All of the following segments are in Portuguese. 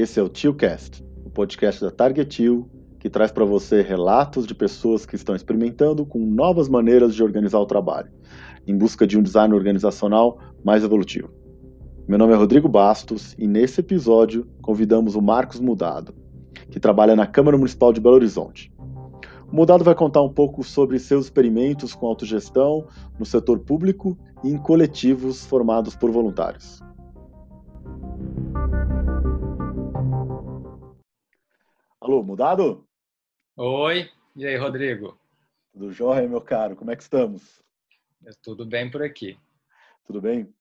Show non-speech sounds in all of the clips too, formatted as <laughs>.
Esse é o TioCast, o podcast da Target Tio, que traz para você relatos de pessoas que estão experimentando com novas maneiras de organizar o trabalho, em busca de um design organizacional mais evolutivo. Meu nome é Rodrigo Bastos e nesse episódio convidamos o Marcos Mudado, que trabalha na Câmara Municipal de Belo Horizonte. O Mudado vai contar um pouco sobre seus experimentos com autogestão no setor público e em coletivos formados por voluntários. Alô, Mudado? Oi, e aí, Rodrigo? Tudo jóia, meu caro? Como é que estamos? Tudo bem por aqui. Tudo bem?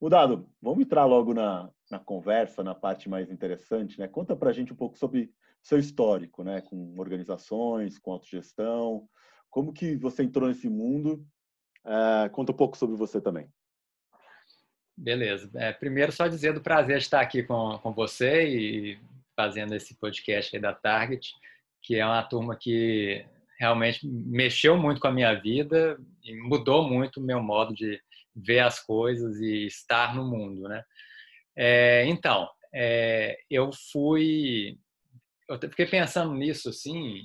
Mudado, vamos entrar logo na, na conversa, na parte mais interessante, né? Conta pra gente um pouco sobre seu histórico, né, com organizações, com autogestão, como que você entrou nesse mundo? É, conta um pouco sobre você também. Beleza. É, primeiro, só dizer do prazer de estar aqui com, com você e fazendo esse podcast aí da Target, que é uma turma que realmente mexeu muito com a minha vida e mudou muito o meu modo de ver as coisas e estar no mundo, né? É, então, é, eu fui eu fiquei pensando nisso, assim,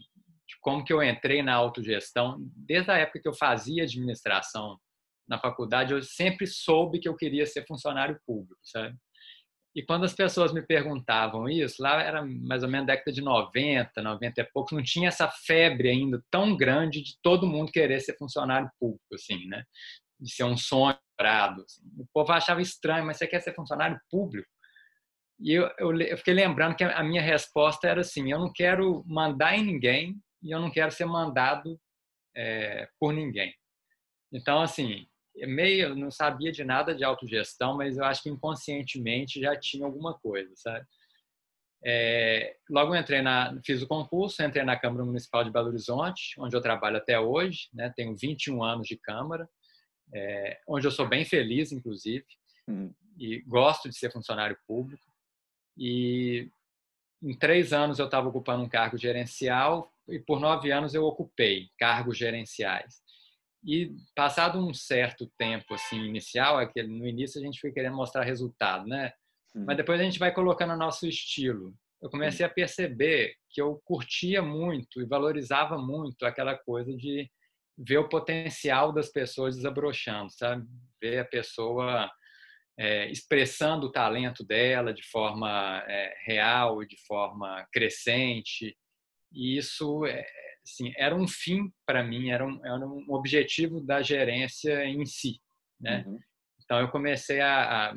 como que eu entrei na autogestão. Desde a época que eu fazia administração na faculdade, eu sempre soube que eu queria ser funcionário público, sabe? E quando as pessoas me perguntavam isso, lá era mais ou menos década de 90, 90 e pouco, não tinha essa febre ainda tão grande de todo mundo querer ser funcionário público, assim, né? De ser um sonho dourado. Assim. O povo achava estranho, mas você quer ser funcionário público? E eu, eu, eu, fiquei lembrando que a minha resposta era assim: eu não quero mandar em ninguém e eu não quero ser mandado é, por ninguém. Então, assim, meio eu não sabia de nada de autogestão, mas eu acho que inconscientemente já tinha alguma coisa, sabe? É, logo entrei na, fiz o concurso, entrei na Câmara Municipal de Belo Horizonte, onde eu trabalho até hoje, né? Tenho 21 anos de Câmara, é, onde eu sou bem feliz, inclusive, uhum. e gosto de ser funcionário público. E em três anos eu estava ocupando um cargo gerencial e por nove anos eu ocupei cargos gerenciais. E passado um certo tempo assim inicial, aquele no início a gente foi querendo mostrar resultado, né? Uhum. Mas depois a gente vai colocando o nosso estilo. Eu comecei a perceber que eu curtia muito e valorizava muito aquela coisa de ver o potencial das pessoas desabrochando, sabe? Ver a pessoa é, expressando o talento dela de forma é, real de forma crescente. E isso é, assim, era um fim para mim, era um, era um objetivo da gerência em si. Né? Uhum. Então eu comecei a, a,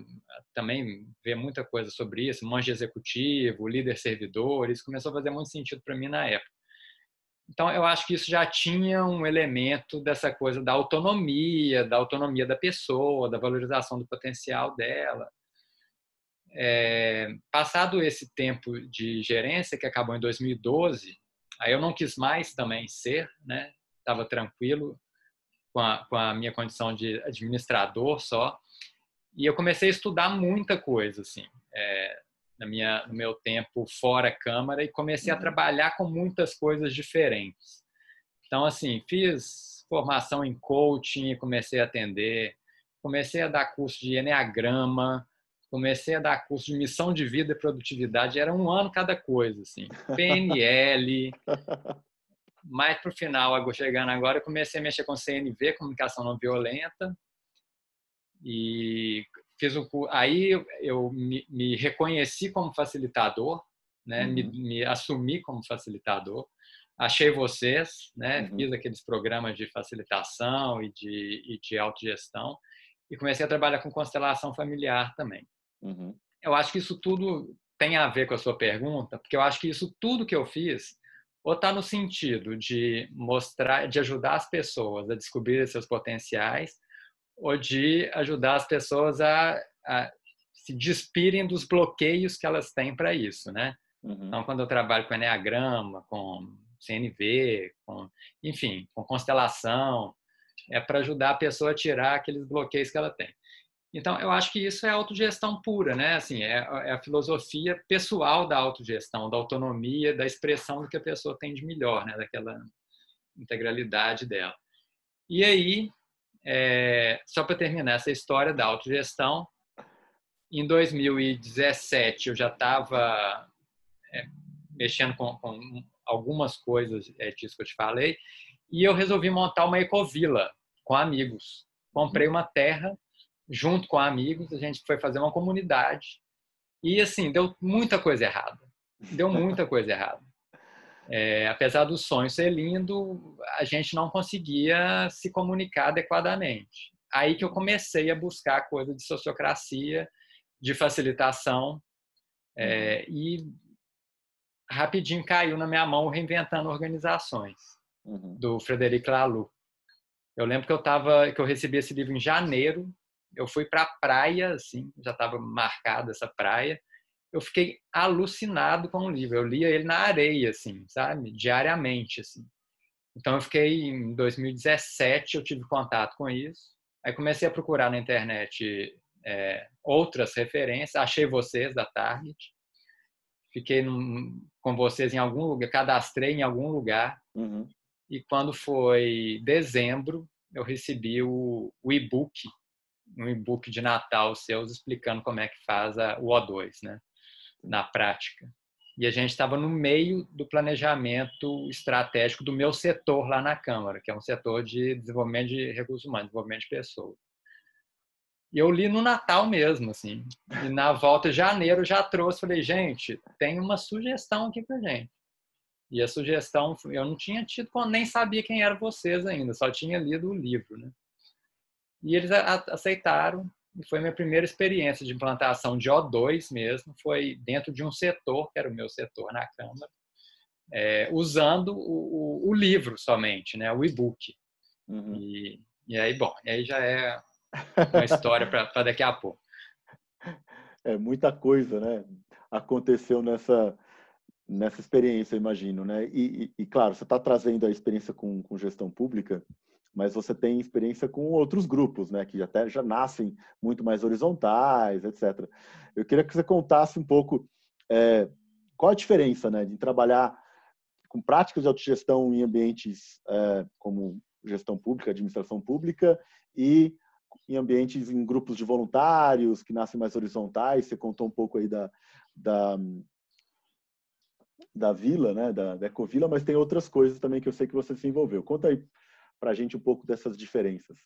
também ver muita coisa sobre isso, monge executivo, líder servidor, isso começou a fazer muito sentido para mim na época. Então, eu acho que isso já tinha um elemento dessa coisa da autonomia, da autonomia da pessoa, da valorização do potencial dela. É, passado esse tempo de gerência, que acabou em 2012, aí eu não quis mais também ser, né? Estava tranquilo com a, com a minha condição de administrador só. E eu comecei a estudar muita coisa, assim. É, na minha, no meu tempo fora Câmara e comecei a uhum. trabalhar com muitas coisas diferentes. Então, assim, fiz formação em coaching, comecei a atender, comecei a dar curso de Enneagrama, comecei a dar curso de missão de vida e produtividade, era um ano cada coisa, assim, PNL, <laughs> mais para o final, chegando agora, eu comecei a mexer com CNV, Comunicação Não Violenta, e fiz o aí eu me, me reconheci como facilitador, né? Uhum. Me, me, assumi como facilitador. Achei vocês, né? Uhum. Fiz aqueles programas de facilitação e de, e de autogestão e comecei a trabalhar com constelação familiar também. Uhum. Eu acho que isso tudo tem a ver com a sua pergunta, porque eu acho que isso tudo que eu fiz ou está no sentido de mostrar, de ajudar as pessoas a descobrir seus potenciais, ou de ajudar as pessoas a, a se despirem dos bloqueios que elas têm para isso, né? Uhum. Então, quando eu trabalho com Enneagrama, com CNV, com, enfim, com constelação, é para ajudar a pessoa a tirar aqueles bloqueios que ela tem. Então, eu acho que isso é autogestão pura, né? Assim, é, é a filosofia pessoal da autogestão, da autonomia, da expressão do que a pessoa tem de melhor, né? Daquela integralidade dela. E aí, é, só para terminar essa história da autogestão, em 2017 eu já estava é, mexendo com, com, algumas coisas é, disso que eu te falei, e eu resolvi montar uma ecovila com amigos. Comprei uma terra junto com amigos, a gente foi fazer uma comunidade e assim deu muita coisa errada, deu muita <laughs> coisa errada. É, apesar do sonho ser lindo, a gente não conseguia se comunicar adequadamente. Aí que eu comecei a buscar coisa de sociocracia, de facilitação, é, e rapidinho caiu na minha mão reinventando organizações uhum. do Frederic Laloux. Eu lembro que eu tava, que eu recebi esse livro em janeiro. Eu fui para a praia, assim, já estava marcada essa praia. Eu fiquei alucinado com o livro. Eu lia ele na areia, assim, sabe, diariamente, assim. Então eu fiquei em 2017 eu tive contato com isso. Aí comecei a procurar na internet é, outras referências. Achei vocês da Target fiquei num, com vocês em algum lugar, cadastrei em algum lugar. Uhum. E quando foi dezembro, eu recebi o, o e-book, um e-book de Natal seus explicando como é que faz a, o O2, né, na prática. E a gente estava no meio do planejamento estratégico do meu setor lá na Câmara, que é um setor de desenvolvimento de recursos humanos, desenvolvimento de pessoas. E eu li no Natal mesmo, assim. E na volta de janeiro já trouxe, falei, gente, tem uma sugestão aqui pra gente. E a sugestão, eu não tinha tido, nem sabia quem eram vocês ainda, só tinha lido o livro, né? E eles aceitaram, e foi minha primeira experiência de implantação de O2 mesmo, foi dentro de um setor, que era o meu setor na Câmara, é, usando o, o, o, livro somente, né? O e-book. Uhum. E, e aí, bom, aí já é uma história para daqui a pouco. É muita coisa, né? Aconteceu nessa nessa experiência, imagino, né? E, e, e claro, você está trazendo a experiência com, com, gestão pública, mas você tem experiência com outros grupos, né? Que até já nascem muito mais horizontais, etc. Eu queria que você contasse um pouco é, qual a diferença, né, de trabalhar com práticas de autogestão em ambientes é, como gestão pública, administração pública e em ambientes, em grupos de voluntários, que nascem mais horizontais. Você contou um pouco aí da, da, da vila, né, da, da Ecovila, mas tem outras coisas também que eu sei que você se envolveu. Conta aí para a gente um pouco dessas diferenças.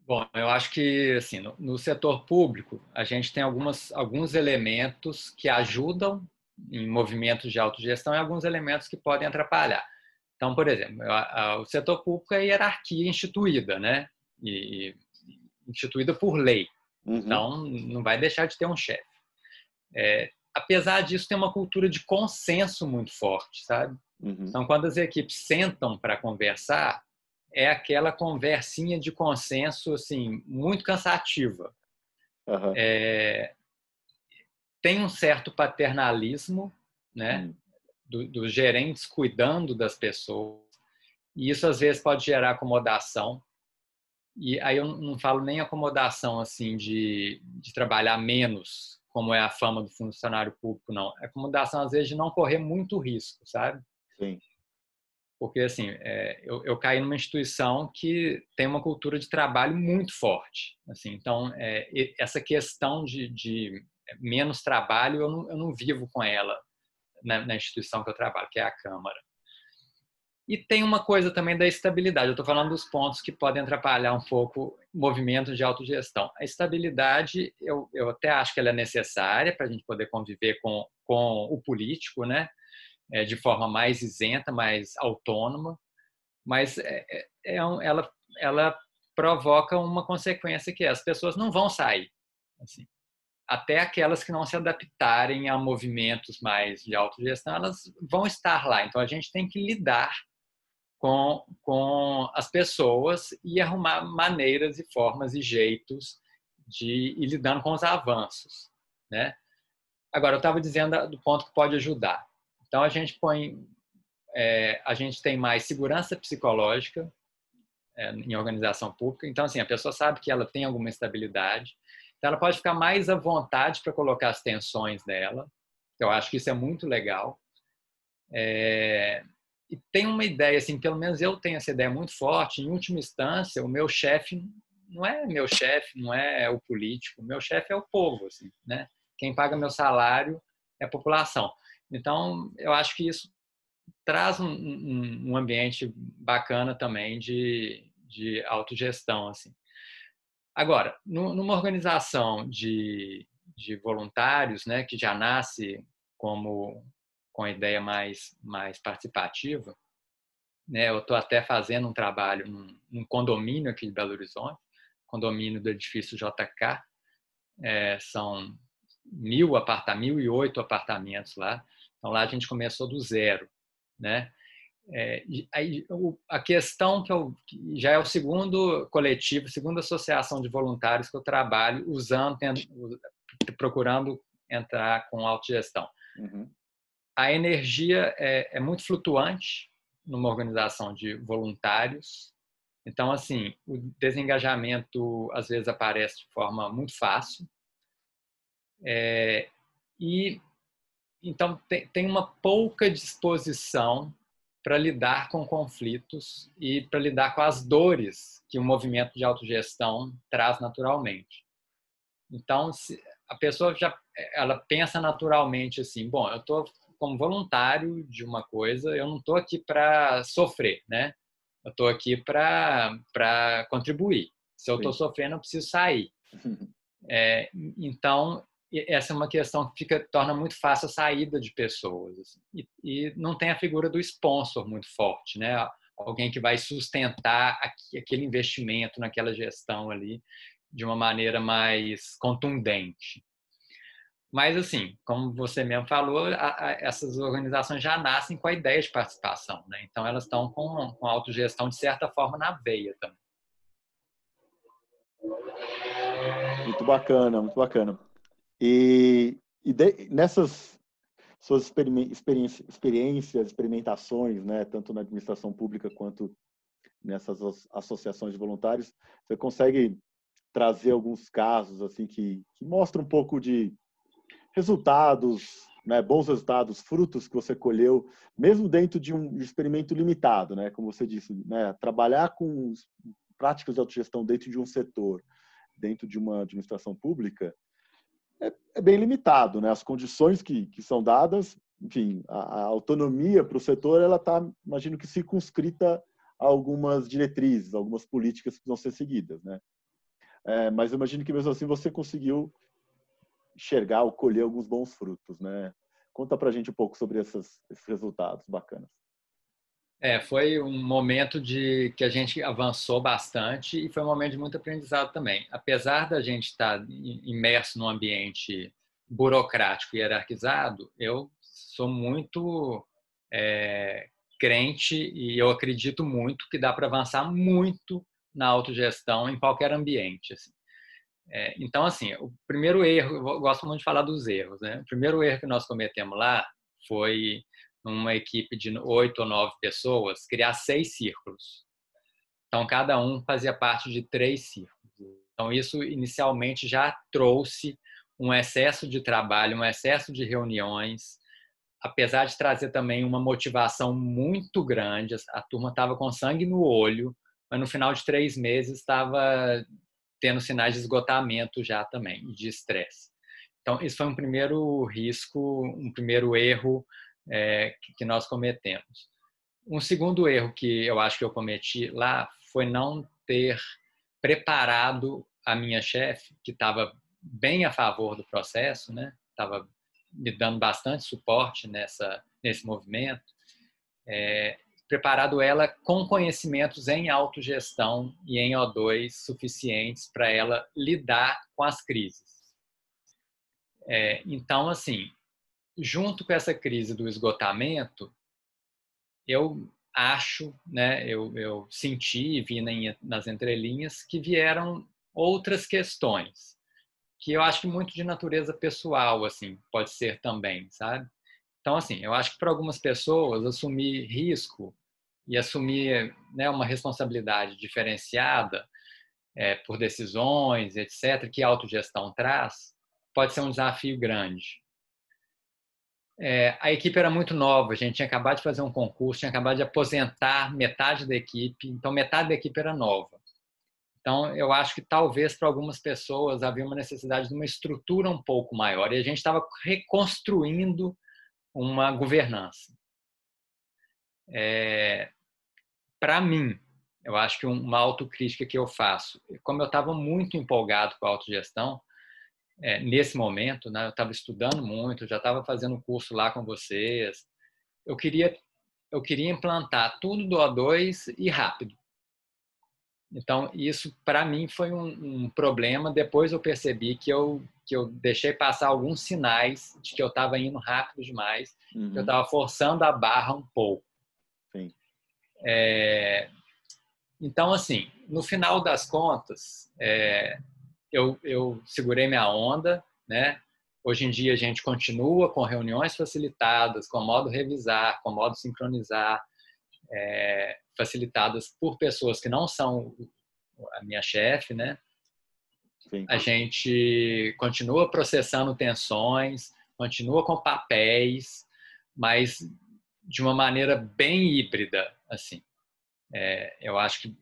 Bom, eu acho que assim, no, no, setor público a gente tem algumas, alguns elementos que ajudam em movimentos de autogestão e alguns elementos que podem atrapalhar. Então, por exemplo, a, a, o setor público é hierarquia instituída, né? e, instituída por lei. Uhum. Então, não vai deixar de ter um chefe. É, apesar disso, tem uma cultura de consenso muito forte, sabe? Uhum. Então, quando as equipes sentam para conversar, é aquela conversinha de consenso, assim, muito cansativa. Uhum. É, tem um certo paternalismo, né? Uhum. Do, dos gerentes cuidando das pessoas. E isso, às vezes, pode gerar acomodação. E aí eu não falo nem acomodação assim de, de trabalhar menos, como é a fama do funcionário público, não. É acomodação, às vezes, de não correr muito risco, sabe? Sim. Porque, assim, é, eu, eu caí numa instituição que tem uma cultura de trabalho muito forte. Assim, então, é, essa questão de, de menos trabalho, eu não, eu não vivo com ela na, na instituição que eu trabalho, que é a Câmara. E tem uma coisa também da estabilidade. Eu estou falando dos pontos que podem atrapalhar um pouco movimentos de autogestão. A estabilidade, eu, eu até acho que ela é necessária para a gente poder conviver com, com o político, né? É, de forma mais isenta, mais autônoma. Mas é, é, é ela, ela provoca uma consequência que é, as pessoas não vão sair. Assim. Até aquelas que não se adaptarem a movimentos mais de autogestão, elas vão estar lá. Então, a gente tem que lidar com, com as pessoas e arrumar maneiras e formas e jeitos de ir lidando com os avanços, né? Agora, eu estava dizendo do ponto que pode ajudar. Então, a gente põe, é, a gente tem mais segurança psicológica é, em organização pública. Então, assim, a pessoa sabe que ela tem alguma estabilidade. Então, ela pode ficar mais à vontade para colocar as tensões dela. Eu acho que isso é muito legal. É, e tem uma ideia, assim, pelo menos eu tenho essa ideia muito forte, em última instância, o meu chefe não é meu chefe, não é o político, meu chefe é o povo, assim, né? Quem paga meu salário é a população. Então, eu acho que isso traz um, um, um ambiente bacana também de, de autogestão. Assim. Agora, numa organização de, de voluntários, né, que já nasce como com a ideia mais, mais participativa, né, eu estou até fazendo um trabalho num, num, condomínio aqui de Belo Horizonte, condomínio do edifício JK, é, são mil apartamentos, mil e oito apartamentos lá, então lá a gente começou do zero, né? É, aí, a questão que, eu, que já é o segundo coletivo, segunda associação de voluntários que eu trabalho usando, procurando entrar com autogestão. Uhum. A energia é, é, muito flutuante numa organização de voluntários. Então, assim, o desengajamento às vezes aparece de forma muito fácil. É, e então tem, tem uma pouca disposição para lidar com conflitos e para lidar com as dores que o movimento de autogestão traz naturalmente. Então, a pessoa já ela pensa naturalmente assim, bom, eu estou como voluntário de uma coisa, eu não estou aqui para sofrer, né? Eu estou aqui para contribuir. Se eu estou sofrendo, eu preciso sair. <laughs> É, então, essa é uma questão que fica, torna muito fácil a saída de pessoas. Assim. E, e, não tem a figura do sponsor muito forte, né? Alguém que vai sustentar aquele investimento naquela gestão ali de uma maneira mais contundente. Mas, assim, como você mesmo falou, a, a, essas organizações já nascem com a ideia de participação, né? Então, elas estão com, com a autogestão, de certa forma, na veia também. Muito bacana, muito bacana. E, e de, nessas suas experiências, experimentações, né, tanto na administração pública quanto nessas associações de voluntários, você consegue trazer alguns casos assim que, que mostram um pouco de resultados, né, bons resultados, frutos que você colheu, mesmo dentro de um experimento limitado, né, como você disse, né, trabalhar com práticas de autogestão dentro de um setor, dentro de uma administração pública, é, é bem limitado, né? As condições que, que são dadas, enfim, a, a autonomia para o setor, ela está, imagino que circunscrita a algumas diretrizes, algumas políticas que vão ser seguidas, né? É, mas imagino que mesmo assim você conseguiu enxergar ou colher alguns bons frutos, né? Conta para a gente um pouco sobre essas, esses resultados bacanas. É, foi um momento de que a gente avançou bastante e foi um momento de muito aprendizado também. Apesar da gente estar imerso num ambiente burocrático e hierarquizado, eu sou muito é, crente e eu acredito muito que dá para avançar muito na autogestão em qualquer ambiente. Assim. É, então, assim, o primeiro erro, eu gosto muito de falar dos erros, né? O primeiro erro que nós cometemos lá foi numa equipe de oito ou nove pessoas, criar seis círculos. Então, cada um fazia parte de três círculos. Então, isso inicialmente já trouxe um excesso de trabalho, um excesso de reuniões, apesar de trazer também uma motivação muito grande. A turma estava com sangue no olho, mas no final de três meses estava tendo sinais de esgotamento já também, de estresse. Então, isso foi um primeiro risco, um primeiro erro é, que nós cometemos. Um segundo erro que eu acho que eu cometi lá foi não ter preparado a minha chefe, que estava bem a favor do processo, né? Estava me dando bastante suporte nessa nesse movimento, é, preparado ela com conhecimentos em autogestão e em O2 suficientes para ela lidar com as crises. É, então, assim, junto com essa crise do esgotamento, eu acho, né, eu, eu senti e vi nas entrelinhas que vieram outras questões, que eu acho que muito de natureza pessoal, assim, pode ser também, sabe? Então, assim, eu acho que para algumas pessoas assumir risco e assumir né, uma responsabilidade diferenciada é, por decisões, etc., que a autogestão traz, pode ser um desafio grande. É, a equipe era muito nova, a gente tinha acabado de fazer um concurso, tinha acabado de aposentar metade da equipe, então metade da equipe era nova. Então, eu acho que talvez para algumas pessoas havia uma necessidade de uma estrutura um pouco maior e a gente estava reconstruindo uma governança. É, para mim, eu acho que uma autocrítica que eu faço, como eu estava muito empolgado com a autogestão, é, nesse momento, né, eu estava estudando muito, já estava fazendo curso lá com vocês, eu queria eu queria implantar tudo do O2 e rápido. Então, isso para mim foi um, um, problema. Depois eu percebi que eu, que eu deixei passar alguns sinais de que eu estava indo rápido demais, uhum. que eu estava uhum. forçando a barra um pouco. Sim. É, então, assim, no final das contas, é, eu, eu segurei minha onda, né? Hoje em dia a gente continua com reuniões facilitadas, com modo revisar, com modo sincronizar, é, facilitadas por pessoas que não são a minha chefe, né? Sim. A gente continua processando tensões, continua com papéis, mas de uma maneira bem híbrida, assim. É, eu acho que,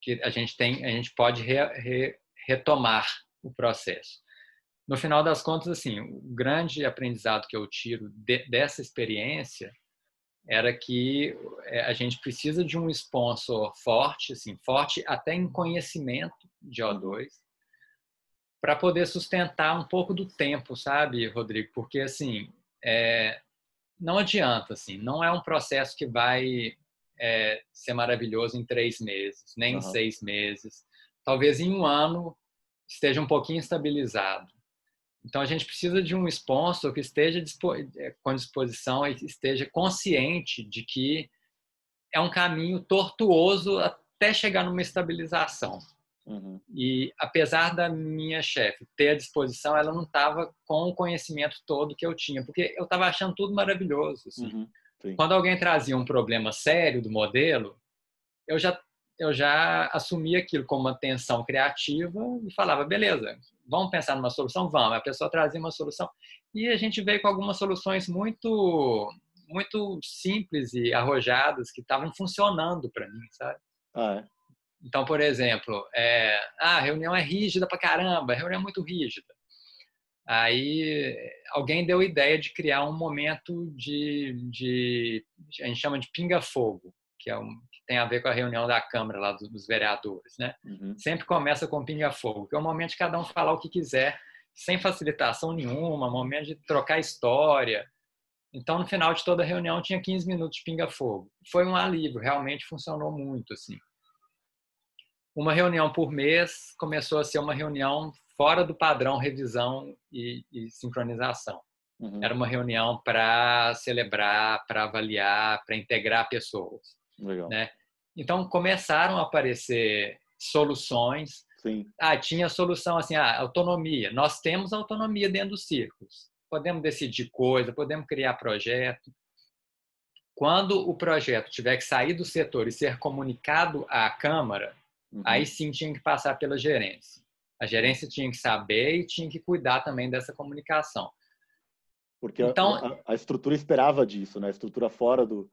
que a gente tem, a gente pode re, re, retomar o processo. No final das contas, assim, o grande aprendizado que eu tiro de, dessa experiência era que é, a gente precisa de um sponsor forte, assim, forte até em conhecimento de O2, para poder sustentar um pouco do tempo, sabe, Rodrigo? Porque assim, é, não adianta, assim, não é um processo que vai é, ser maravilhoso em três meses, nem uhum. em seis meses. Talvez em um ano esteja um pouquinho estabilizado. Então a gente precisa de um sponsor que esteja eh, com disposição e esteja consciente de que é um caminho tortuoso até chegar numa estabilização. Uhum. E apesar da minha chefe ter a disposição, ela não estava com o conhecimento todo que eu tinha, porque eu estava achando tudo maravilhoso. Assim. Uhum. Quando alguém trazia um problema sério do modelo, eu já eu já assumia aquilo como uma tensão criativa e falava, beleza, vamos pensar numa solução? Vamos. A pessoa trazia uma solução. E a gente veio com algumas soluções muito muito simples e arrojadas que estavam funcionando para mim, sabe? Ah, é? Então, por exemplo, é, ah, a reunião é rígida pra caramba, a reunião é muito rígida. Aí alguém deu a ideia de criar um momento de, de a gente chama de pinga-fogo, que é um, tem a ver com a reunião da Câmara lá dos vereadores, né? Uhum. Sempre começa com pinga-fogo, que é o momento de cada um falar o que quiser, sem facilitação nenhuma, momento de trocar história. Então, no final de toda a reunião, tinha 15 minutos de pinga-fogo. Foi um alívio, realmente funcionou muito, assim. Uma reunião por mês começou a ser uma reunião fora do padrão revisão e, e sincronização. Uhum. Era uma reunião para celebrar, para avaliar, para integrar pessoas. Legal. Né? Então começaram a aparecer soluções. Sim. Ah, tinha solução assim, ah, autonomia. Nós temos autonomia dentro dos círculos. Podemos decidir coisa, podemos criar projeto. Quando o projeto tiver que sair do setor e ser comunicado à Câmara, uhum. aí sim tinha que passar pela gerência. A gerência tinha que saber e tinha que cuidar também dessa comunicação. Porque então, a, a, estrutura esperava disso, né? A estrutura fora do,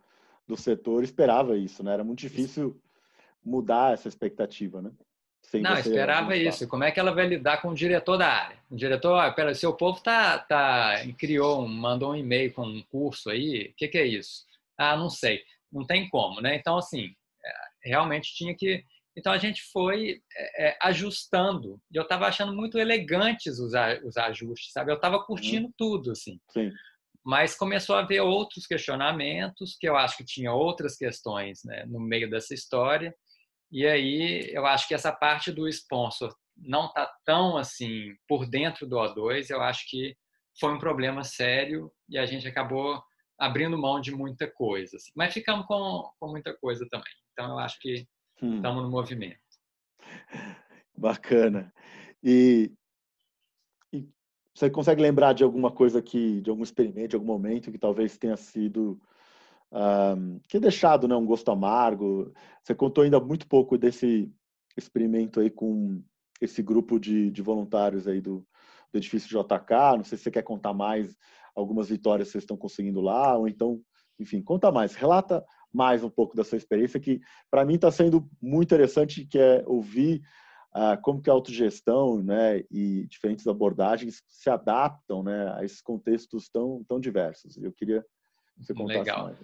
do setor esperava isso, né? Era muito difícil mudar essa expectativa, né? Sem não, esperava isso. Como é que ela vai lidar com o diretor da área? O diretor, ah, pera, seu povo tá, tá, criou, mandou um e-mail com um curso aí, o que, que é isso? Ah, não sei. Não tem como, né? Então, assim, é, realmente tinha que... Então, a gente foi é, é ajustando. E eu estava achando muito elegantes os, os ajustes, sabe? Eu estava curtindo hum. tudo, assim. Sim mas começou a haver outros questionamentos, que eu acho que tinha outras questões né, no meio dessa história, e aí eu acho que essa parte do sponsor não está tão assim por dentro do O2, eu acho que foi um problema sério e a gente acabou abrindo mão de muita coisa. Assim. Mas ficamos com, com muita coisa também. Então eu acho que hum. estamos no movimento. <laughs> Bacana. E você consegue lembrar de alguma coisa que, de algum experimento, de algum momento que talvez tenha sido um, que deixado né, um gosto amargo? Você contou ainda muito pouco desse experimento aí com esse grupo de, de voluntários aí do, do edifício JK. Não sei se você quer contar mais algumas vitórias que vocês estão conseguindo lá, ou então, enfim, conta mais, relata mais um pouco da sua experiência, que para mim está sendo muito interessante, que é ouvir como que a autogestão né, e diferentes abordagens se adaptam né, a esses contextos tão, tão diversos. Eu queria que você contasse Legal. mais.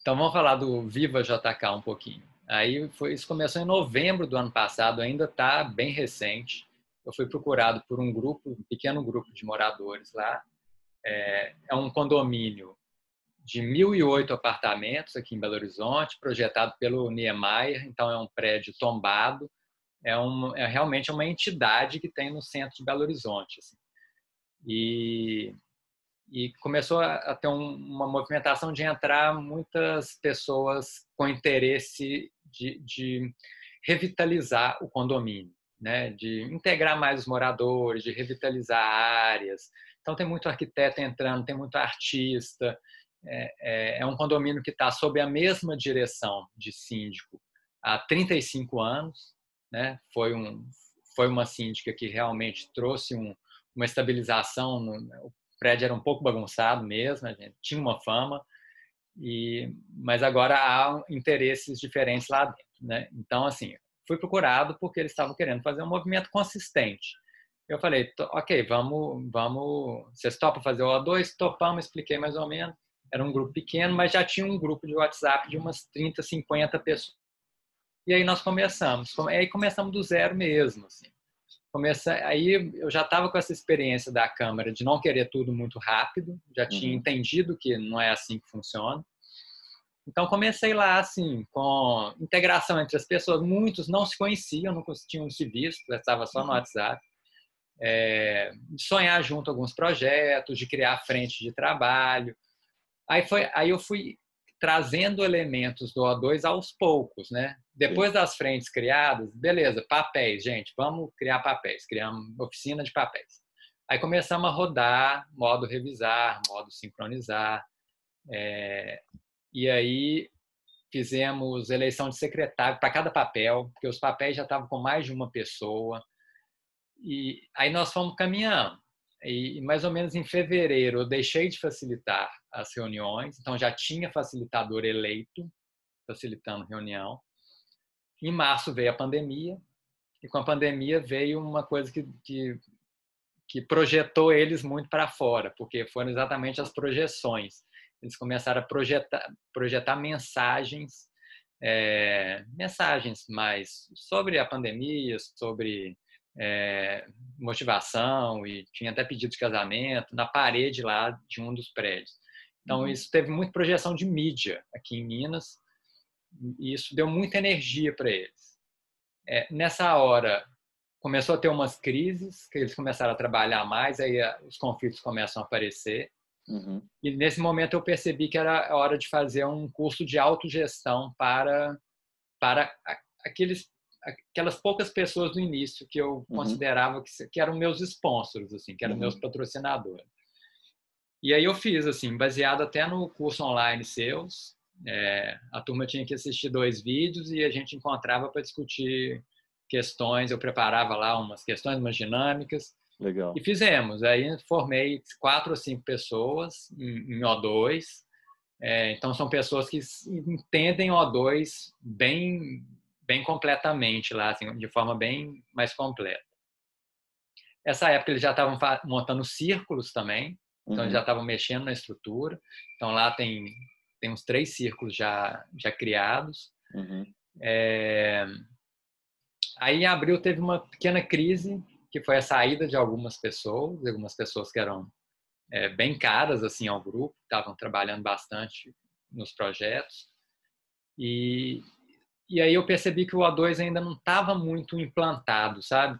Então vamos falar do Viva JK um pouquinho. Aí foi, isso começou em novembro do ano passado, ainda está bem recente. Eu fui procurado por um grupo, um pequeno grupo de moradores lá. É, é um condomínio de 1.008 apartamentos aqui em Belo Horizonte, projetado pelo Niemeyer, então é um prédio tombado, é, um, é realmente uma entidade que tem no centro de Belo Horizonte. Assim. E, e começou a, ter um, uma movimentação de entrar muitas pessoas com interesse de, de revitalizar o condomínio, né? de integrar mais os moradores, de revitalizar áreas. Então, tem muito arquiteto entrando, tem muito artista, é, é, é um condomínio que está sob a mesma direção de síndico há 35 anos. Né? Foi, um, foi uma síndica que realmente trouxe um, uma estabilização. No, o prédio era um pouco bagunçado mesmo, tinha uma fama, e, mas agora há interesses diferentes lá dentro. Né? Então, assim, fui procurado porque eles estavam querendo fazer um movimento consistente. Eu falei, ok, vamos, vamos, vocês topam fazer o O2? Topamos, expliquei mais ou menos era um grupo pequeno, mas já tinha um grupo de WhatsApp de umas 30, 50 pessoas. E aí nós começamos. Aí começamos do zero mesmo. Assim. Começa, aí eu já estava com essa experiência da câmera de não querer tudo muito rápido, já tinha uhum. entendido que não é assim que funciona. Então comecei lá assim, com integração entre as pessoas. Muitos não se conheciam, não tinham se visto, estava só no uhum. WhatsApp. É, sonhar junto alguns projetos, de criar frente de trabalho. Aí, foi, aí eu fui trazendo elementos do O2 aos poucos, né? Depois das frentes criadas, beleza, papéis, gente, vamos criar papéis, criamos oficina de papéis. Aí começamos a rodar, modo revisar, modo sincronizar, é, e aí fizemos eleição de secretário para cada papel, porque os papéis já estavam com mais de uma pessoa, e aí nós fomos caminhando. E mais ou menos em fevereiro eu deixei de facilitar as reuniões, então já tinha facilitador eleito facilitando reunião. Em março veio a pandemia, e com a pandemia veio uma coisa que, que, que projetou eles muito para fora, porque foram exatamente as projeções. Eles começaram a projetar, projetar mensagens, é, mensagens mais sobre a pandemia, sobre é, motivação e tinha até pedido de casamento na parede lá de um dos prédios. Então, uhum. isso teve muita projeção de mídia aqui em Minas e isso deu muita energia para eles. É, nessa hora, começou a ter umas crises, que eles começaram a trabalhar mais, aí os conflitos começam a aparecer. Uhum. E nesse momento eu percebi que era a hora de fazer um curso de autogestão para, para aqueles aquelas poucas pessoas do início que eu uhum. considerava que, que, eram meus sponsors, assim, que eram uhum. meus patrocinadores. E aí eu fiz, assim, baseado até no curso online seus. É, a turma tinha que assistir dois vídeos e a gente encontrava para discutir questões. Eu preparava lá umas questões, umas dinâmicas. Legal. E fizemos. Aí formei quatro ou cinco pessoas em, em O2. É, então são pessoas que entendem O2 bem bem completamente lá, assim, de forma bem mais completa. Essa época eles já estavam montando círculos também, então uhum. eles já estavam mexendo na estrutura. Então lá tem tem uns três círculos já já criados. Uhum. É... Aí em abril teve uma pequena crise que foi a saída de algumas pessoas, algumas pessoas que eram é, bem caras assim ao grupo, estavam trabalhando bastante nos projetos. E, e aí eu percebi que o O2 ainda não estava muito implantado, sabe?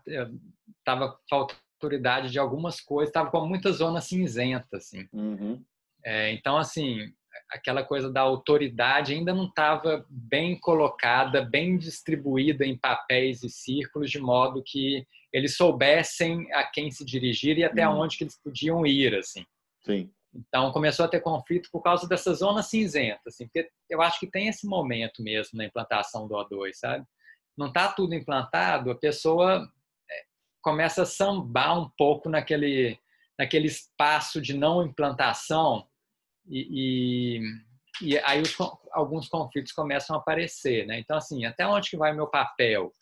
Tava falta autoridade de algumas coisas, estava com muita zona cinzenta, assim. Uhum. É, então, assim, aquela coisa da autoridade ainda não estava bem colocada, bem distribuída em papéis e círculos, de modo que eles soubessem a quem se dirigir e até uhum. onde que eles podiam ir, assim. Sim. Então começou a ter conflito por causa dessa zona cinzenta, assim, porque eu acho que tem esse momento mesmo na implantação do O2, sabe? Não está tudo implantado, a pessoa é, começa a sambar um pouco naquele, naquele espaço de não implantação e, e, e aí os, alguns conflitos começam a aparecer, né? Então assim, até onde que vai meu papel?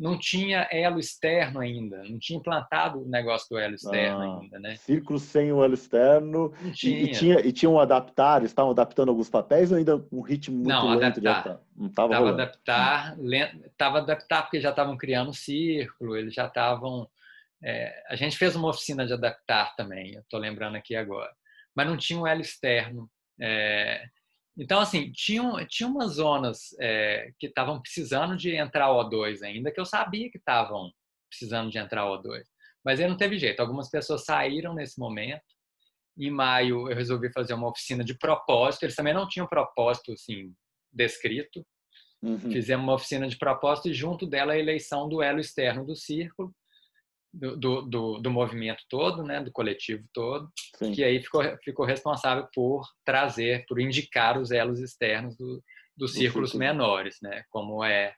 Não tinha elo externo ainda, não tinha implantado o negócio do elo externo ah, ainda, né? Círculo sem o elo externo. Não tinha. E, e, tinha, e tinham adaptar, estavam adaptando alguns papéis ou ainda um ritmo muito não, lento adaptar. de adaptar? Não estava adaptar, estava adaptar porque já estavam criando um círculo, eles já estavam... É, a gente fez uma oficina de adaptar também, eu estou lembrando aqui agora. Mas não tinha um elo externo. É, então, assim, tinha, tinha umas zonas é, que estavam precisando de entrar O2 ainda, que eu sabia que estavam precisando de entrar O2. Mas aí não teve jeito. Algumas pessoas saíram nesse momento. Em maio, eu resolvi fazer uma oficina de propósito. Eles também não tinham propósito, assim, descrito. Uhum. Fizemos uma oficina de propósito e junto dela a eleição do elo externo do círculo do, do, do, movimento todo, né, do coletivo todo, Sim. que aí ficou, ficou responsável por trazer, por indicar os elos externos do, dos círculos menores, né, como é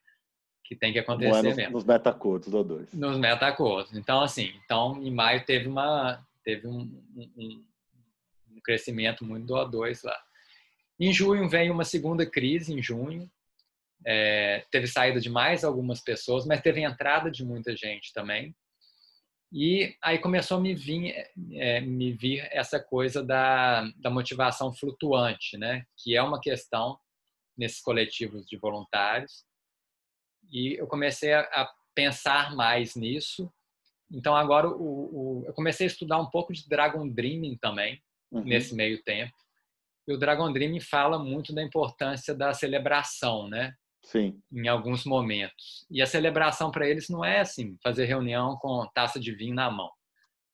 que tem que acontecer como é nos, mesmo. Nos metacordos do dois. Nos metacordos. Então, assim, então em maio teve uma teve um, um, um crescimento muito do O2 lá. Em junho vem uma segunda crise, em junho, é, teve saída de mais algumas pessoas, mas teve entrada de muita gente também. E aí começou a me vir, é, me vir essa coisa da, da motivação flutuante, né? que é uma questão nesses coletivos de voluntários. E eu comecei a, pensar mais nisso. Então, agora o, o, eu comecei a estudar um pouco de Dragon Dreaming também, uhum. nesse meio tempo. E o Dragon Dreaming fala muito da importância da celebração, né? Sim. em alguns momentos. E a celebração para eles não é assim, fazer reunião com taça de vinho na mão.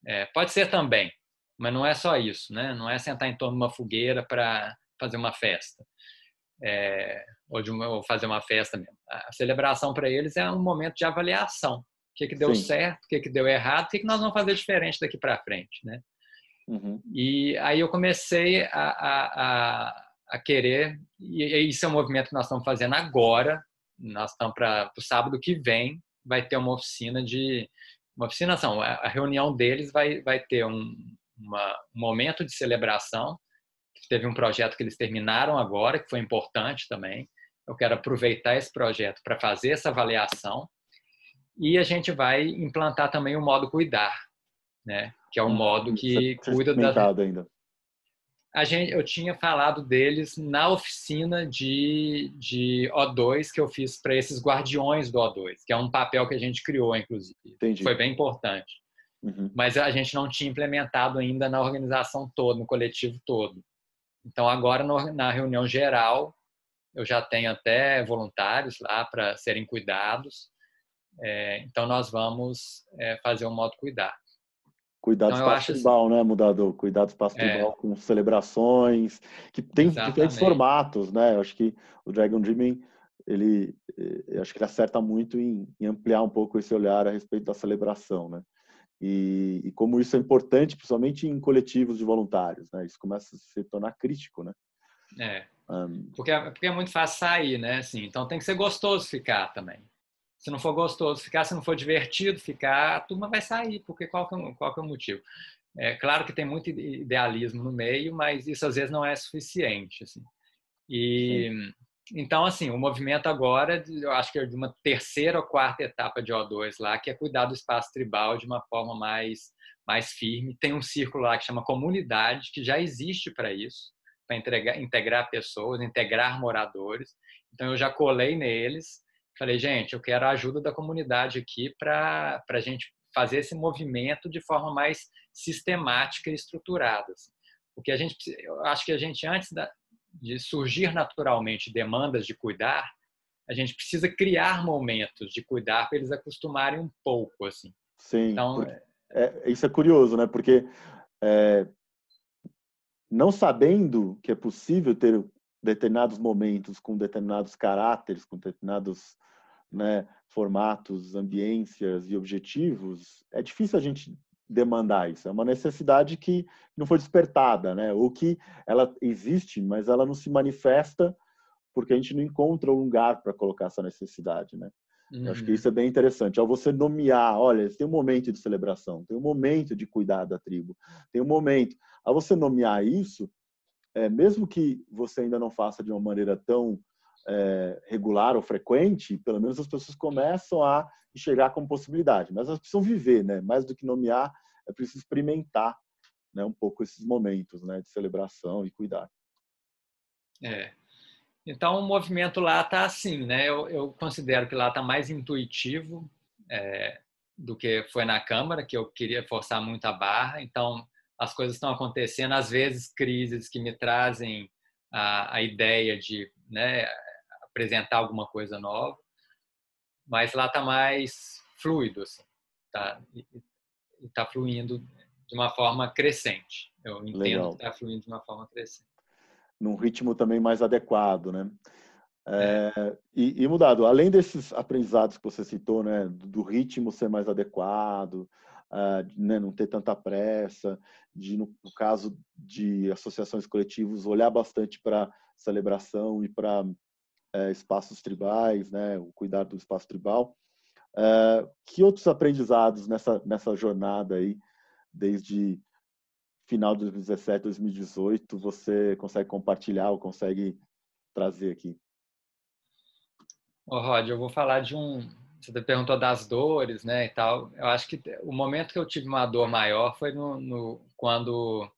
É, pode ser também, mas não é só isso, né? Não é sentar em torno de uma fogueira para fazer uma festa. É, ou, de uma, ou fazer uma festa mesmo. A celebração para eles é um momento de avaliação. O que, que deu Sim. certo, o que, que deu errado, o que, que nós vamos fazer diferente daqui para frente, né? Uhum. E aí eu comecei a, a, a a querer, e isso é um movimento que nós estamos fazendo agora, nós estamos para o sábado que vem, vai ter uma oficina de, uma oficina não, a reunião deles vai, vai ter um, uma, um momento de celebração, teve um projeto que eles terminaram agora, que foi importante também, eu quero aproveitar esse projeto para fazer essa avaliação, e a gente vai implantar também o modo cuidar, né? que é o hum, modo que cuida da ainda a gente, eu tinha falado deles na oficina de, de O2 que eu fiz para esses guardiões do O2, que é um papel que a gente criou, inclusive. Entendi. Foi bem importante. Uhum. Mas a gente não tinha implementado ainda na organização toda, no coletivo todo. Então, agora, no, na reunião geral, eu já tenho até voluntários lá para serem cuidados. É, então, nós vamos é, fazer um modo cuidar. Cuidado então, espaço tribal, assim, né, mudador? Cuidado espaço é. com celebrações, que tem Exatamente. diferentes formatos, né? Eu acho que o Dragon Dreaming, ele, eh, eu acho que ele acerta muito em, em, ampliar um pouco esse olhar a respeito da celebração, né? E, e, como isso é importante, principalmente em coletivos de voluntários, né? Isso começa a se tornar crítico, né? É. Um, porque, é, porque é muito fácil sair, né? Assim, então tem que ser gostoso ficar também. Se não for gostoso ficar, se não for divertido ficar, a turma vai sair, porque qual que é, qual que é o motivo? É claro que tem muito idealismo no meio, mas isso às vezes não é suficiente. Assim. E Sim. então, assim, o movimento agora, eu acho que é de uma terceira ou quarta etapa de O2 lá, que é cuidar do espaço tribal de uma forma mais mais firme. Tem um círculo lá que chama comunidade, que já existe para isso, para integrar pessoas, integrar moradores. Então, eu já colei neles Falei, gente, eu quero a ajuda da comunidade aqui para a gente fazer esse movimento de forma mais sistemática e estruturada. Assim. Porque a gente, eu acho que a gente, antes da, de surgir naturalmente demandas de cuidar, a gente precisa criar momentos de cuidar para eles acostumarem um pouco, assim. Sim. Então, é, é, isso é curioso, né? Porque é, não sabendo que é possível ter determinados momentos com determinados caráteres, com determinados né, formatos, ambiências e objetivos, é difícil a gente demandar isso. É uma necessidade que não foi despertada, né? Ou que ela existe, mas ela não se manifesta porque a gente não encontra um lugar para colocar essa necessidade, né? Uhum. Acho que uhum. isso é bem interessante. Ao você nomear, olha, tem um momento de celebração, tem um momento de cuidar da tribo, tem um momento. Ao você nomear isso, é, mesmo que você ainda não faça de uma maneira tão é, regular ou frequente, pelo menos as pessoas começam a enxergar como possibilidade. Mas elas precisam viver, né? Mais do que nomear, é preciso experimentar né, um pouco esses momentos né, de celebração e cuidar. É. Então, o movimento lá está assim, né? Eu, eu, considero que lá está mais intuitivo é, do que foi na Câmara, que eu queria forçar muito a barra. Então, as coisas estão acontecendo, às vezes crises que me trazem a, a ideia de né, apresentar alguma coisa nova, mas lá está mais fluido, assim, tá? está fluindo de uma forma crescente. Eu entendo Legal. que está fluindo de uma forma crescente. Num ritmo também mais adequado, né? É, é. E, e, mudado, além desses aprendizados que você citou, né, do ritmo ser mais adequado, uh, né, não ter tanta pressa, de no, caso de associações coletivas olhar bastante para celebração e para é, espaços tribais, né, o cuidar do espaço tribal. É, que outros aprendizados nessa nessa jornada aí, desde final de 2017, 2018, você consegue compartilhar ou consegue trazer aqui? Ô, Rod, eu vou falar de um. Você perguntou das dores, né, e tal. Eu acho que o momento que eu tive uma dor maior foi no, no quando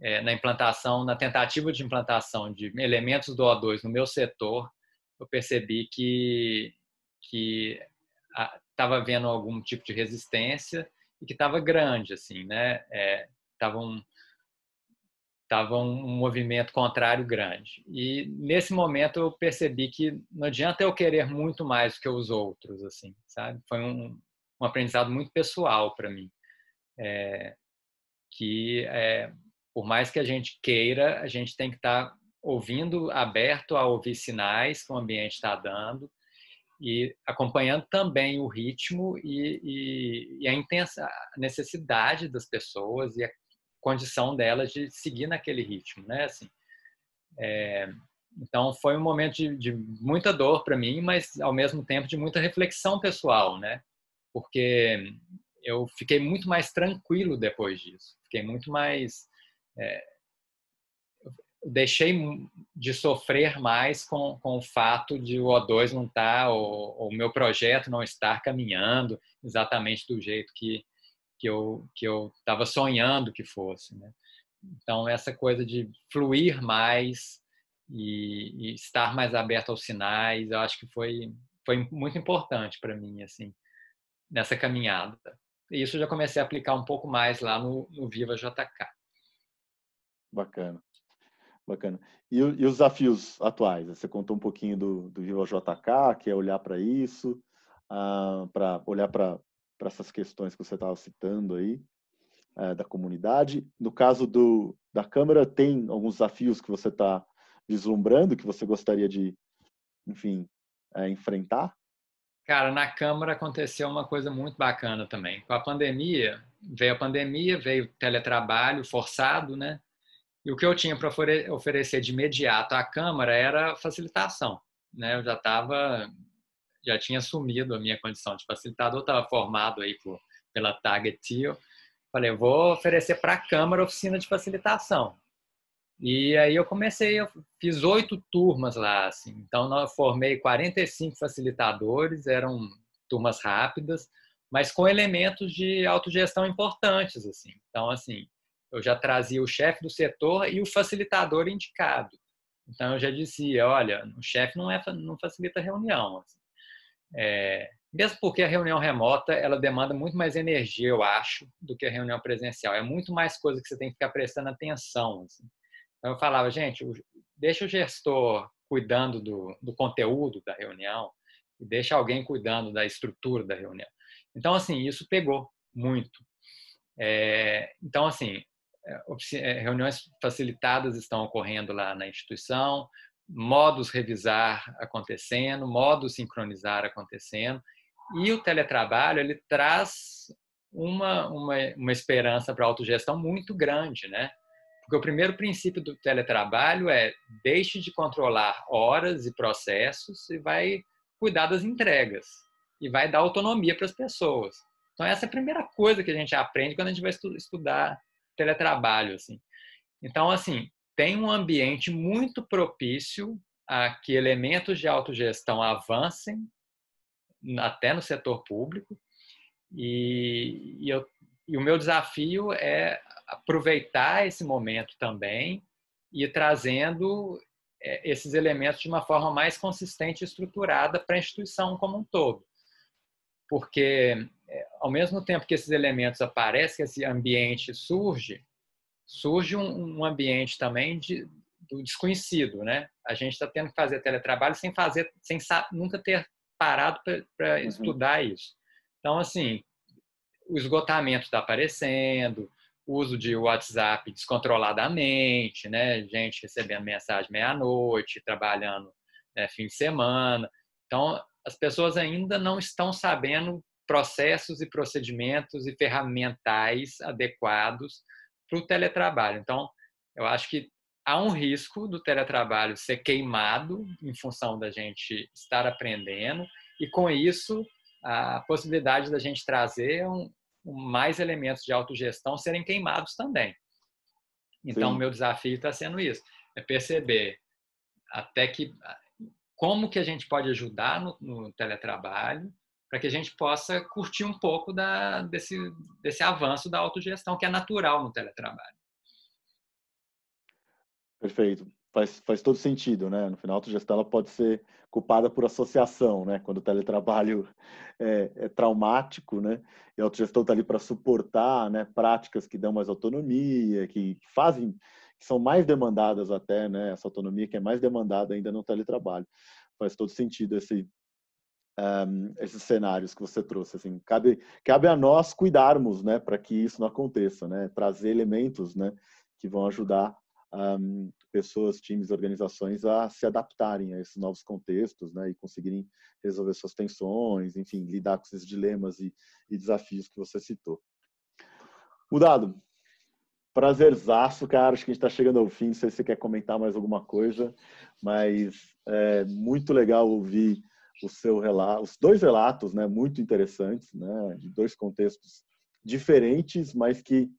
é, na implantação, na tentativa de implantação de elementos do O2 no meu setor, eu percebi que que estava havendo algum tipo de resistência e que estava grande, assim, né? É, um, tava um movimento contrário grande. E nesse momento eu percebi que não adianta eu querer muito mais do que os outros, assim, sabe? Foi um, um aprendizado muito pessoal para mim, é, que é, por mais que a gente queira, a gente tem que estar tá ouvindo, aberto a ouvir sinais que o ambiente está dando e acompanhando também o ritmo e, e, e a, intensa, necessidade das pessoas e a condição delas de seguir naquele ritmo, né? Assim, é, então foi um momento de, de muita dor para mim, mas ao mesmo tempo de muita reflexão pessoal, né? Porque eu fiquei muito mais tranquilo depois disso, fiquei muito mais é, deixei de sofrer mais com, com o fato de o O2 não estar, tá, ou o meu projeto não estar caminhando exatamente do jeito que, que eu que eu estava sonhando que fosse. Né? Então, essa coisa de fluir mais e, e, estar mais aberto aos sinais, eu acho que foi, foi muito importante para mim, assim, nessa caminhada. E isso eu já comecei a aplicar um pouco mais lá no, no Viva JK. Bacana. Bacana. E, e, os desafios atuais? Você contou um pouquinho do, do Viva JK, que é olhar para isso, ah, para olhar para essas questões que você estava citando aí, eh, da comunidade. No caso do, da Câmara, tem alguns desafios que você está vislumbrando, que você gostaria de, enfim, eh, enfrentar? Cara, na Câmara aconteceu uma coisa muito bacana também. Com a pandemia, veio a pandemia, veio teletrabalho forçado, né? E o que eu tinha para oferecer de imediato à Câmara era facilitação. Né? Eu já estava, já tinha assumido a minha condição de facilitador, estava formado aí por, pela Target Teal. Falei, eu vou oferecer para a Câmara oficina de facilitação. E aí eu comecei, eu fiz oito turmas lá, assim. Então, eu formei 45 facilitadores, eram turmas rápidas, mas com elementos de autogestão importantes, assim. Então, assim, eu já trazia o chefe do setor e o facilitador indicado. Então eu já dizia, olha, o chefe não é não facilita reunião. Assim. É, mesmo porque a reunião remota ela demanda muito mais energia, eu acho, do que a reunião presencial. É muito mais coisa que você tem que ficar prestando atenção. Assim. Então eu falava, gente, deixa o gestor cuidando do, do conteúdo da reunião e deixa alguém cuidando da estrutura da reunião. Então assim isso pegou muito. É, então assim é, é, reuniões facilitadas estão ocorrendo lá na instituição, modos revisar acontecendo, modos sincronizar acontecendo, e o teletrabalho ele traz uma, uma, uma esperança para a autogestão muito grande, né? Porque o primeiro princípio do teletrabalho é deixe de controlar horas e processos e vai cuidar das entregas e vai dar autonomia para as pessoas. Então essa é a primeira coisa que a gente aprende quando a gente vai estudar teletrabalho, assim. Então, assim, tem um ambiente muito propício a que elementos de autogestão avancem até no setor público e, e, eu, e o meu desafio é aproveitar esse momento também e trazendo é, esses elementos de uma forma mais consistente e estruturada para a instituição como um todo. Porque, é, ao mesmo tempo que esses elementos aparecem, que esse ambiente surge, surge um, ambiente também de, do desconhecido, né? A gente está tendo que fazer teletrabalho sem fazer, sem nunca ter parado para uhum. estudar isso. Então, assim, o esgotamento está aparecendo, o uso de WhatsApp descontroladamente, né? Gente recebendo mensagem meia-noite, trabalhando né, fim de semana. Então, as pessoas ainda não estão sabendo processos e procedimentos e ferramentais adequados para o teletrabalho. Então, eu acho que há um risco do teletrabalho ser queimado em função da gente estar aprendendo e com isso a possibilidade da gente trazer um, mais elementos de autogestão serem queimados também. Então, o meu desafio está sendo isso, é perceber até que como que a gente pode ajudar no, no teletrabalho para que a gente possa curtir um pouco da, desse, desse avanço da autogestão que é natural no teletrabalho. Perfeito. Faz, faz todo sentido, né? No final, a autogestão ela pode ser culpada por associação, né? Quando o teletrabalho <laughs> é, é traumático, né? E a autogestão está ali para suportar, né? Práticas que dão mais autonomia, que fazem, que são mais demandadas até, né? Essa autonomia que é mais demandada ainda no teletrabalho. Faz todo sentido esse um, esses cenários que você trouxe. Assim, cabe, cabe a nós cuidarmos, né? Para que isso não aconteça, né? Trazer elementos, né? Que vão ajudar um, pessoas, times, organizações a se adaptarem a esses novos contextos, né, e conseguirem resolver suas tensões, enfim, lidar com esses dilemas e, e desafios que você citou. Mudado, prazerzaço, cara. Acho que a gente está chegando ao fim. Não sei se você quer comentar mais alguma coisa, mas é muito legal ouvir o seu relato, os dois relatos, né, muito interessantes, né, de dois contextos diferentes, mas que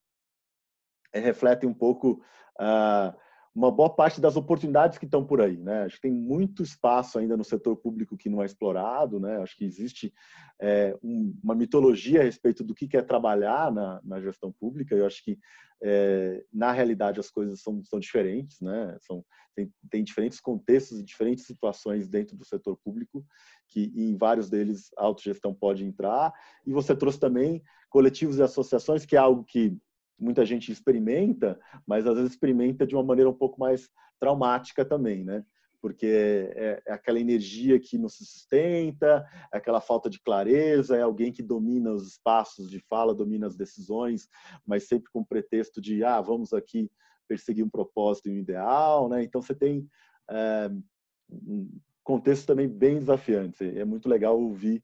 refletem um pouco uh, uma boa parte das oportunidades que estão por aí, né? Acho que tem muito espaço ainda no setor público que não é explorado, né? Acho que existe é, um, uma mitologia a respeito do que é trabalhar na, na gestão pública. Eu acho que é, na realidade as coisas são, são diferentes, né? São tem, tem diferentes contextos e diferentes situações dentro do setor público que em vários deles a autogestão pode entrar. E você trouxe também coletivos e associações, que é algo que muita gente experimenta, mas às vezes experimenta de uma maneira um pouco mais traumática também, né? Porque é, é aquela energia que não se sustenta, é aquela falta de clareza, é alguém que domina os espaços de fala, domina as decisões, mas sempre com o pretexto de, ah, vamos aqui perseguir um propósito e um ideal, né? Então você tem é, um contexto também bem desafiante. É muito legal ouvir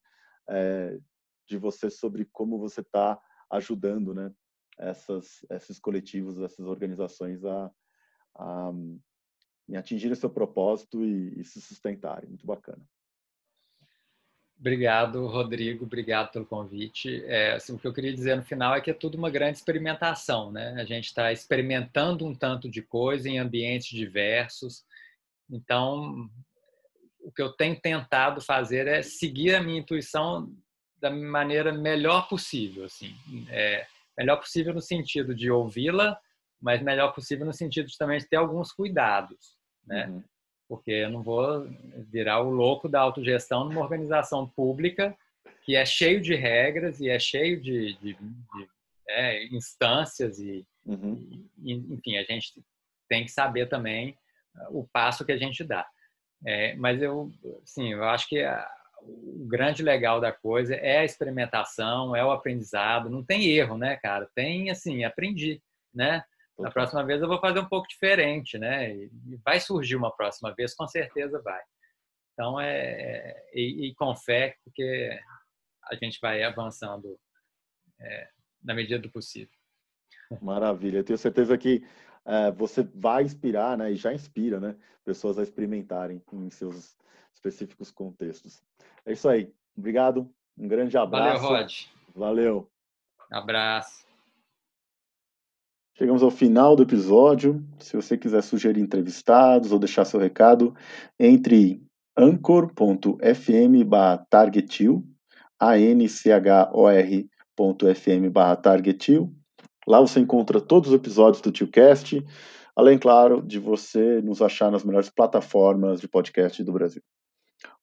é, de você sobre como você está ajudando, né? Essas, esses coletivos, essas organizações a, a em atingirem seu propósito e, e, se sustentarem. Muito bacana. Obrigado, Rodrigo. Obrigado pelo convite. É, assim, o que eu queria dizer no final é que é tudo uma grande experimentação, né? A gente está experimentando um tanto de coisa em ambientes diversos. Então, o que eu tenho tentado fazer é seguir a minha intuição da maneira melhor possível, assim. É, melhor possível no sentido de ouvi-la, mas melhor possível no sentido de também ter alguns cuidados, né? Uhum. Porque eu não vou virar o louco da autogestão numa organização pública que é cheio de regras e é cheio de, de, de é, instâncias e, uhum. e, enfim, a gente tem que saber também o passo que a gente dá. É, mas eu, sim, eu acho que a, o grande legal da coisa é a experimentação, é o aprendizado. Não tem erro, né, cara? Tem, assim, aprendi, né? Na próxima vez eu vou fazer um pouco diferente, né? E vai surgir uma próxima vez, com certeza vai. Então, é, e, e com fé, porque a gente vai avançando é, na medida do possível. Maravilha. Eu tenho certeza que é, você vai inspirar, né? E já inspira, né? Pessoas a experimentarem em seus específicos contextos. É isso aí. Obrigado. Um grande abraço. Valeu, Rod. Valeu. Abraço. Chegamos ao final do episódio. Se você quiser sugerir entrevistados ou deixar seu recado, entre anchor.fm targetil, a-n-c-h-o-r.fm targetil. Lá você encontra todos os episódios do TioCast, além, claro, de você nos achar nas melhores plataformas de podcast do Brasil.